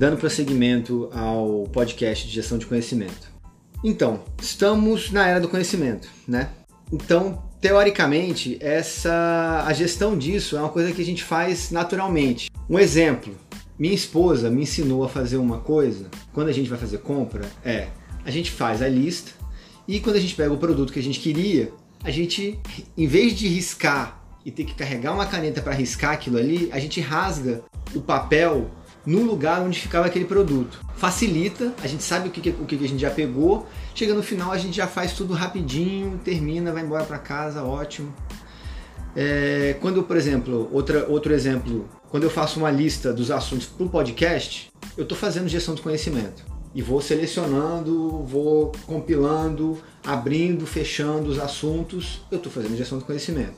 dando prosseguimento ao podcast de gestão de conhecimento. Então, estamos na era do conhecimento, né? Então, teoricamente, essa a gestão disso é uma coisa que a gente faz naturalmente. Um exemplo, minha esposa me ensinou a fazer uma coisa, quando a gente vai fazer compra, é a gente faz a lista e quando a gente pega o produto que a gente queria, a gente, em vez de riscar e ter que carregar uma caneta para riscar aquilo ali, a gente rasga o papel no lugar onde ficava aquele produto. Facilita, a gente sabe o que, o que a gente já pegou, chega no final a gente já faz tudo rapidinho, termina, vai embora para casa, ótimo. É, quando, por exemplo, outra, outro exemplo, quando eu faço uma lista dos assuntos para o podcast, eu estou fazendo gestão de conhecimento e vou selecionando, vou compilando, abrindo, fechando os assuntos, eu estou fazendo gestão de conhecimento.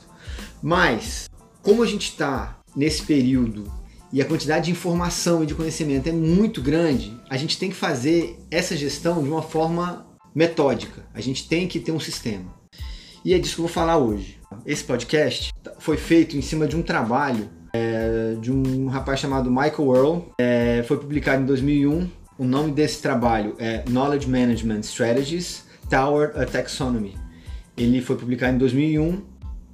Mas, como a gente está nesse período e a quantidade de informação e de conhecimento é muito grande, a gente tem que fazer essa gestão de uma forma metódica. A gente tem que ter um sistema. E é disso que eu vou falar hoje. Esse podcast foi feito em cima de um trabalho é, de um rapaz chamado Michael Earl. É, foi publicado em 2001. O nome desse trabalho é Knowledge Management Strategies Tower a Taxonomy. Ele foi publicado em 2001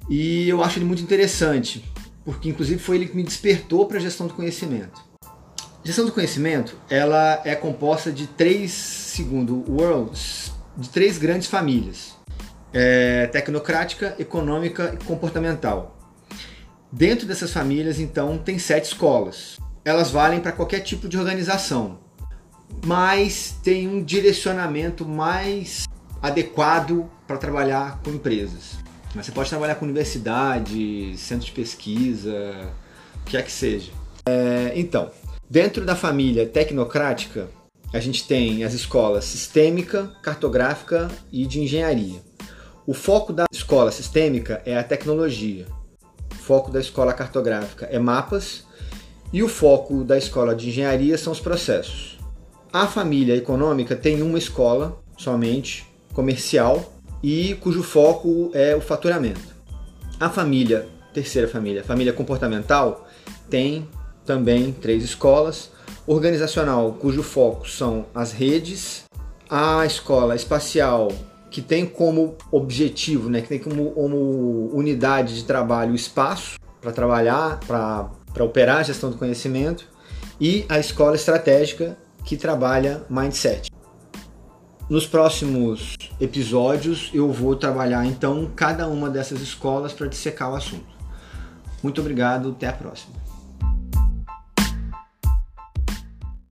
e eu acho ele muito interessante porque inclusive foi ele que me despertou para a gestão do conhecimento. Gestão do conhecimento ela é composta de três, segundo o World, de três grandes famílias: é, tecnocrática, econômica e comportamental. Dentro dessas famílias, então, tem sete escolas. Elas valem para qualquer tipo de organização, mas tem um direcionamento mais adequado para trabalhar com empresas. Mas você pode trabalhar com universidade, centro de pesquisa, o que é que seja. É, então, dentro da família tecnocrática, a gente tem as escolas sistêmica, cartográfica e de engenharia. O foco da escola sistêmica é a tecnologia. O foco da escola cartográfica é mapas e o foco da escola de engenharia são os processos. A família econômica tem uma escola somente, comercial, e cujo foco é o faturamento. A família, terceira família, família comportamental, tem também três escolas. Organizacional, cujo foco são as redes. A escola espacial, que tem como objetivo, né, que tem como, como unidade de trabalho o espaço para trabalhar, para operar a gestão do conhecimento. E a escola estratégica, que trabalha mindset. Nos próximos episódios eu vou trabalhar então cada uma dessas escolas para dissecar o assunto. Muito obrigado, até a próxima.